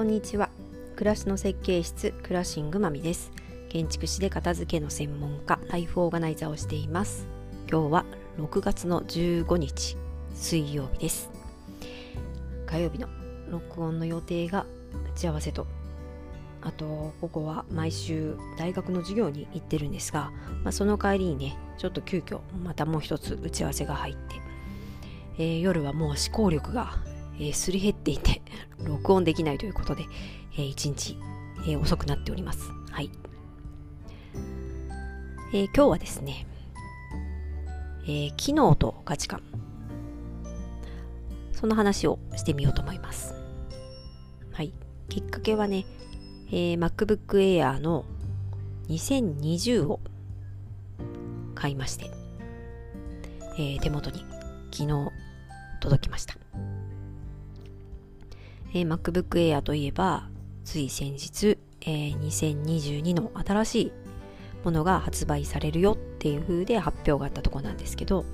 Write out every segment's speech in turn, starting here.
こんにちは。暮らしの設計室クラッシングマミです。建築士で片付けの専門家ライフオーガナイザーをしています。今日は6月の15日水曜日です。火曜日の録音の予定が打ち合わせとあとここは毎週大学の授業に行ってるんですが、まあ、その帰りにねちょっと急遽またもう一つ打ち合わせが入って、えー、夜はもう思考力がえ、すり減っていて、録音できないということで、えー、一日、え、遅くなっております。はい。え、今日はですね、えー、機能と価値観。その話をしてみようと思います。はい。きっかけはね、えー、MacBook Air の2020を買いまして、えー、手元に昨日届きました。えー、MacBook Air といえば、つい先日、えー、2022の新しいものが発売されるよっていう風で発表があったとこなんですけど、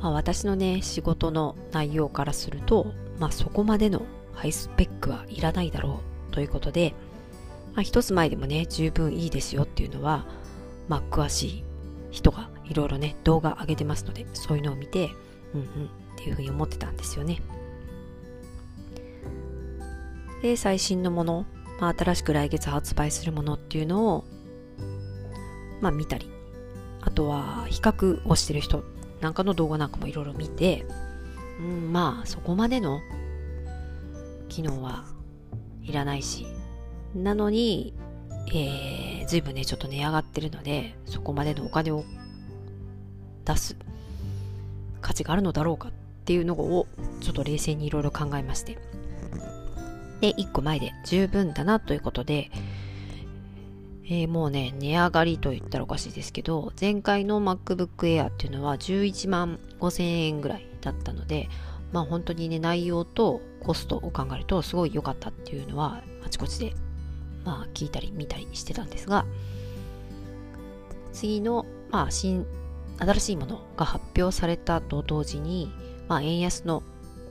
まあ、私のね、仕事の内容からすると、まあ、そこまでのハイスペックはいらないだろうということで、まあ、一つ前でもね、十分いいですよっていうのは、まあ、詳しい人がいろいろね、動画上げてますので、そういうのを見て、うんうんっていうふうに思ってたんですよね。で最新のもの、まあ、新しく来月発売するものっていうのを、まあ、見たり。あとは比較をしてる人なんかの動画なんかもいろいろ見て、うん、まあそこまでの機能はいらないし。なのに、えー、随分ねちょっと値上がってるのでそこまでのお金を出す価値があるのだろうかっていうのをちょっと冷静にいろいろ考えまして。で、1個前で十分だなということで、えー、もうね、値上がりと言ったらおかしいですけど、前回の MacBook Air っていうのは11万5000円ぐらいだったので、まあ本当にね、内容とコストを考えるとすごい良かったっていうのは、あちこちで、まあ聞いたり見たりしてたんですが、次の、まあ新、新しいものが発表されたと同時に、まあ円安の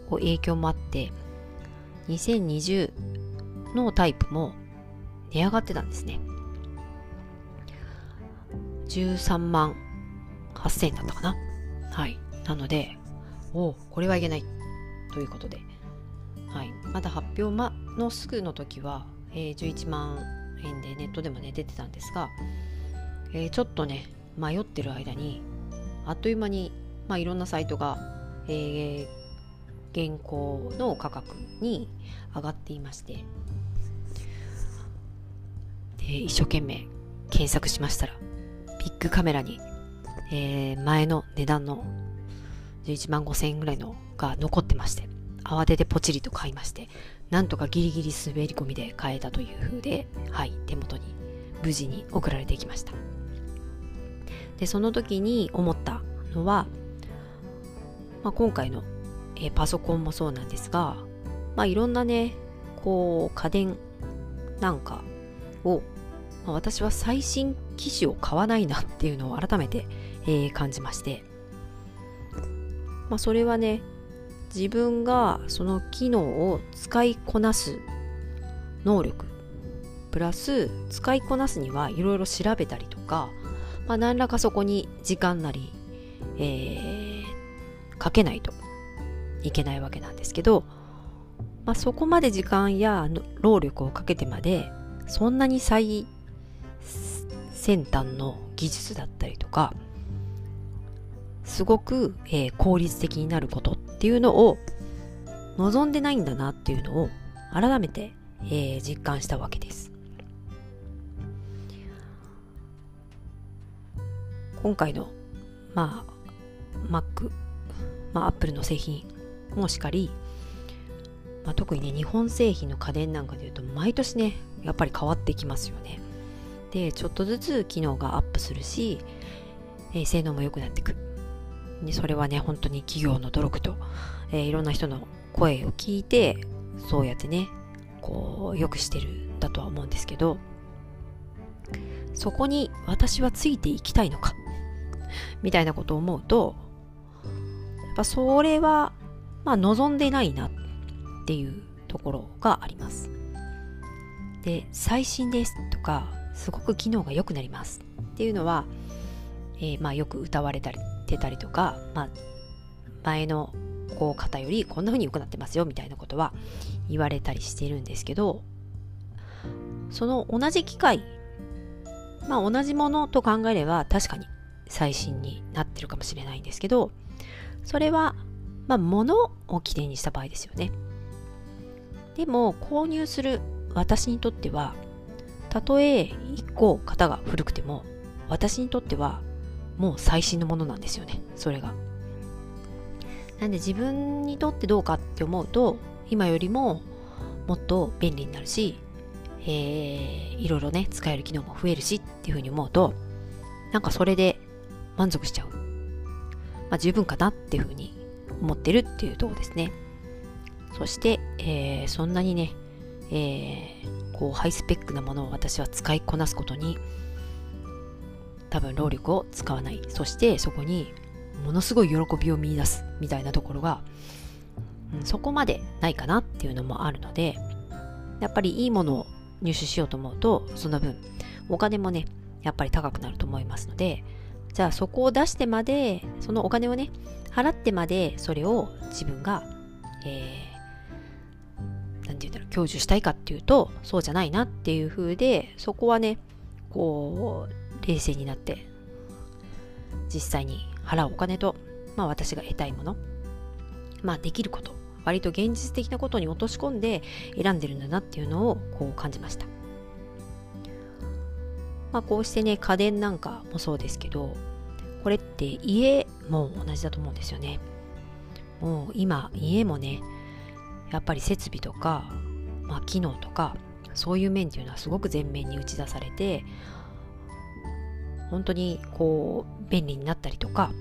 影響もあって、2020のタイプも値上がってたんですね。13万8000円だったかな。はい。なので、おこれはいけない。ということで。はい。まだ発表、ま、のすぐの時は、えー、11万円でネットでもね、出てたんですが、えー、ちょっとね、迷ってる間に、あっという間に、まあ、いろんなサイトが、えー、現行の価格に上がっていましてで一生懸命検索しましたらビッグカメラに、えー、前の値段の11万5000円ぐらいのが残ってまして慌ててポチリと買いましてなんとかギリギリ滑り込みで買えたという風ではい手元に無事に送られてきました。でその時に思ったのは、まあ、今回のえパソコンもそうなんですが、まあ、いろんなねこう家電なんかを、まあ、私は最新機種を買わないなっていうのを改めて、えー、感じまして、まあ、それはね自分がその機能を使いこなす能力プラス使いこなすにはいろいろ調べたりとか、まあ、何らかそこに時間なり、えー、かけないといけないわけなんですけど、まあ、そこまで時間や労力をかけてまでそんなに最先端の技術だったりとかすごく、えー、効率的になることっていうのを望んでないんだなっていうのを改めて、えー、実感したわけです。今回の、まあ、Mac、まあ、Apple の製品もしかり、まあ、特にね日本製品の家電なんかでいうと毎年ねやっぱり変わってきますよね。でちょっとずつ機能がアップするし、えー、性能も良くなってくでそれはね本当に企業の努力と、えー、いろんな人の声を聞いてそうやってねこう良くしてるんだとは思うんですけどそこに私はついていきたいのかみたいなことを思うとやっぱそれはまあ望んでないな。っていうところがあります。で、最新ですとか、すごく機能が良くなりますっていうのは、えー、まあよく歌われたりてたりとか、まあ、前のこう方よりこんな風に良くなってますよみたいなことは言われたりしてるんですけどその同じ機械まあ同じものと考えれば確かに最新になってるかもしれないんですけどそれはまあ物をきれいにした場合ですよねでも購入する私にとってはたとえ1個型が古くても私にとってはもう最新のものなんですよね。それが。なんで自分にとってどうかって思うと今よりももっと便利になるし、えー、いろいろね使える機能も増えるしっていうふうに思うとなんかそれで満足しちゃう、まあ、十分かなっていうふうに思ってるっていうとこですね。そして、えー、そんなにね、えー、こうハイスペックなものを私は使いこなすことに多分労力を使わない。そしてそこにものすごい喜びを見いだすみたいなところが、うん、そこまでないかなっていうのもあるのでやっぱりいいものを入手しようと思うとその分お金もねやっぱり高くなると思いますのでじゃあそこを出してまでそのお金をね払ってまでそれを自分がえー、て言うんだろう享受したいかっていうとそうじゃないなっていう風でそこはねこう冷静になって実際に払うお金と、まあ、私が得たいもの、まあ、できること割と現実的なことに落とし込んで選んでるんだなっていうのをこう感じました、まあ、こうしてね家電なんかもそうですけどこれって家も同じだと思うんですよね。もう今家もねやっぱり設備とか、まあ、機能とかそういう面っていうのはすごく前面に打ち出されて本当にこう便利になったりとか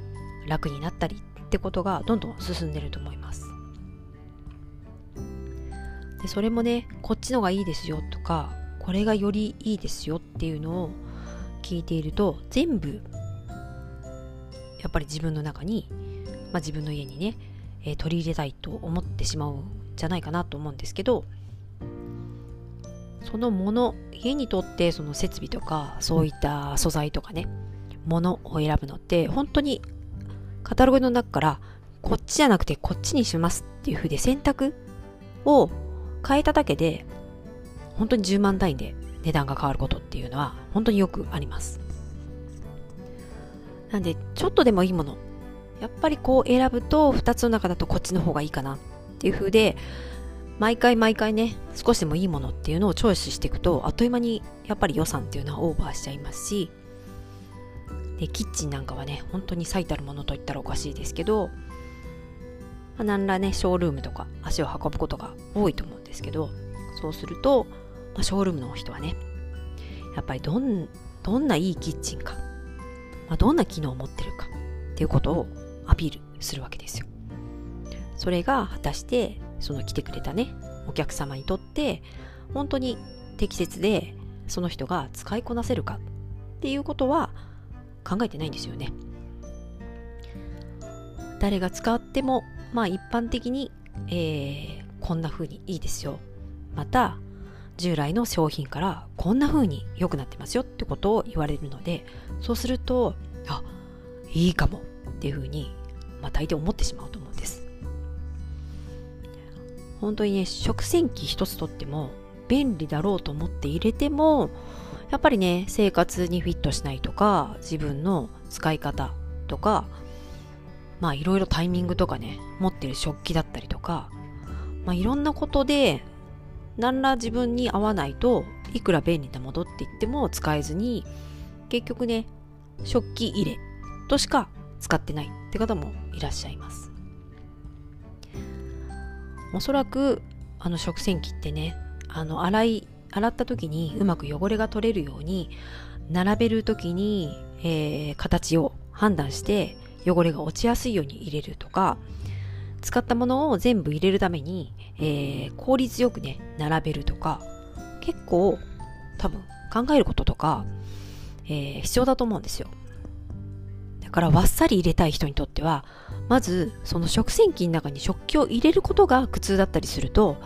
楽になったりってことがどんどん進んでると思います。でそれもねこっちのがいいですよとかこれがよりいいですよっていうのを聞いていると全部やっぱり自分の中に、まあ、自分の家にね、えー、取り入れたいと思ってしまうじゃないかなと思うんですけどそのもの家にとってその設備とかそういった素材とかねものを選ぶのって本当にカタログの中からこっちじゃなくてこっちにしますっていう風で選択を変えただけで本当に10万単位で値段が変わることっていうのは本当によくあります。なんでちょっとでもいいものやっぱりこう選ぶと2つの中だとこっちの方がいいかなっていう風で毎回毎回ね少しでもいいものっていうのをチョイスしていくとあっという間にやっぱり予算っていうのはオーバーしちゃいますしでキッチンなんかはね本当に最たるものといったらおかしいですけど、まあ、何らねショールームとか足を運ぶことが多いと思うんですけどそうすると、まあ、ショールームの人はねやっぱりどんどんないいキッチンか、まあ、どんな機能を持ってるかっていうことをアピールするわけですよ。それが果たしてその来てくれたねお客様にとって本当に適切でその人が使いこなせるかっていうことは考えてないんですよね。誰が使ってもまあ一般的に、えー、こんな風にいいですよ。また従来の商品からこんな風に良くなってますよってことを言われるのでそうするとあいいかもっていう風にまあ大抵思ってしまうと思うんです。本当にね、食洗機一つとっても便利だろうと思って入れても、やっぱりね、生活にフィットしないとか、自分の使い方とか、まあいろいろタイミングとかね、持ってる食器だったりとか、まあいろんなことで、何ら自分に合わないといくら便利なものって言っても使えずに、結局ね、食器入れとしか使ってないって方もいらっしゃいます。おそらくあの食洗機ってねあの洗い洗った時にうまく汚れが取れるように並べる時に、えー、形を判断して汚れが落ちやすいように入れるとか使ったものを全部入れるために、えー、効率よくね並べるとか結構多分考えることとか、えー、必要だと思うんですよ。だからわっさり入れたい人にとってはまずその食洗機の中に食器を入れることが苦痛だったりすると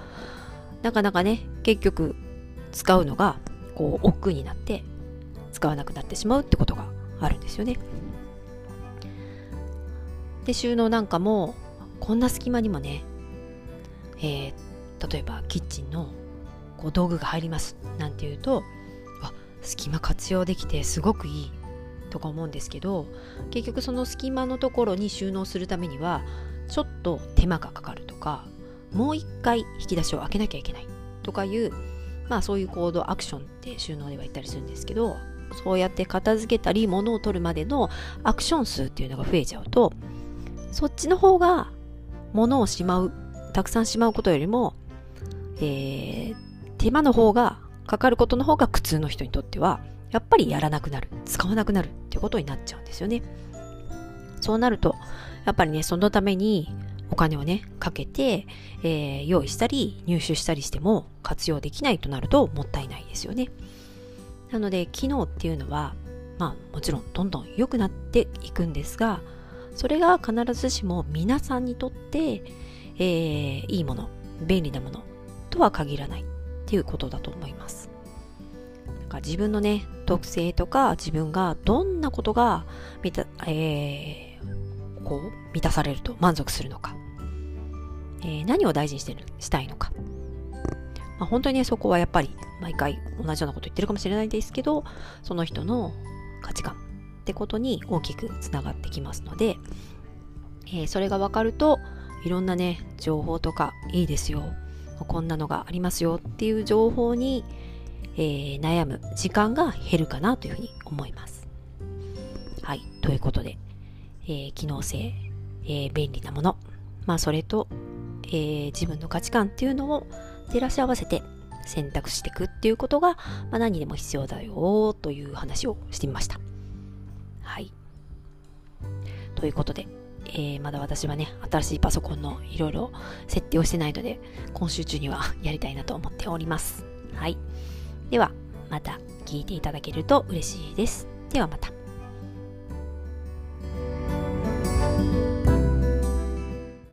なかなかね、結局使うのがこう億劫になって使わなくなってしまうってことがあるんですよね。で、収納なんかもこんな隙間にもね、えー、例えばキッチンのこう道具が入りますなんていうとあ隙間活用できてすごくいいとか思うんですけど結局その隙間のところに収納するためにはちょっと手間がかかるとかもう一回引き出しを開けなきゃいけないとかいうまあそういう行動アクションって収納では言ったりするんですけどそうやって片付けたり物を取るまでのアクション数っていうのが増えちゃうとそっちの方が物をしまうたくさんしまうことよりも、えー、手間の方がかかることの方が苦痛の人にとってはやっぱりやらなくなる使わなくなるっていうことになっちゃうんですよね。そうなるとやっぱりねそのためにお金をねかけて、えー、用意したり入手したりしても活用できないとなるともったいないですよね。なので機能っていうのはまあもちろんどんどん良くなっていくんですがそれが必ずしも皆さんにとって、えー、いいもの便利なものとは限らないっていうことだと思います。か自分のね特性とか自分がどんなことが満た,、えー、こう満たされると満足するのか、えー、何を大事にしてるしたいのか、まあ、本当にねそこはやっぱり毎回同じようなこと言ってるかもしれないですけどその人の価値観ってことに大きくつながってきますので、えー、それが分かるといろんなね情報とかいいですよ。こんなのがありますよっていう情報に、えー、悩む時間が減るかなというふうに思います。はい。ということで、えー、機能性、えー、便利なもの、まあそれと、えー、自分の価値観っていうのを照らし合わせて選択していくっていうことが、まあ、何でも必要だよという話をしてみました。はい。ということで、えー、まだ私はね、新しいパソコンのいろいろ設定をしてないので、今週中にはやりたいなと思っております。はい。では、また聞いていただけると嬉しいです。ではまた。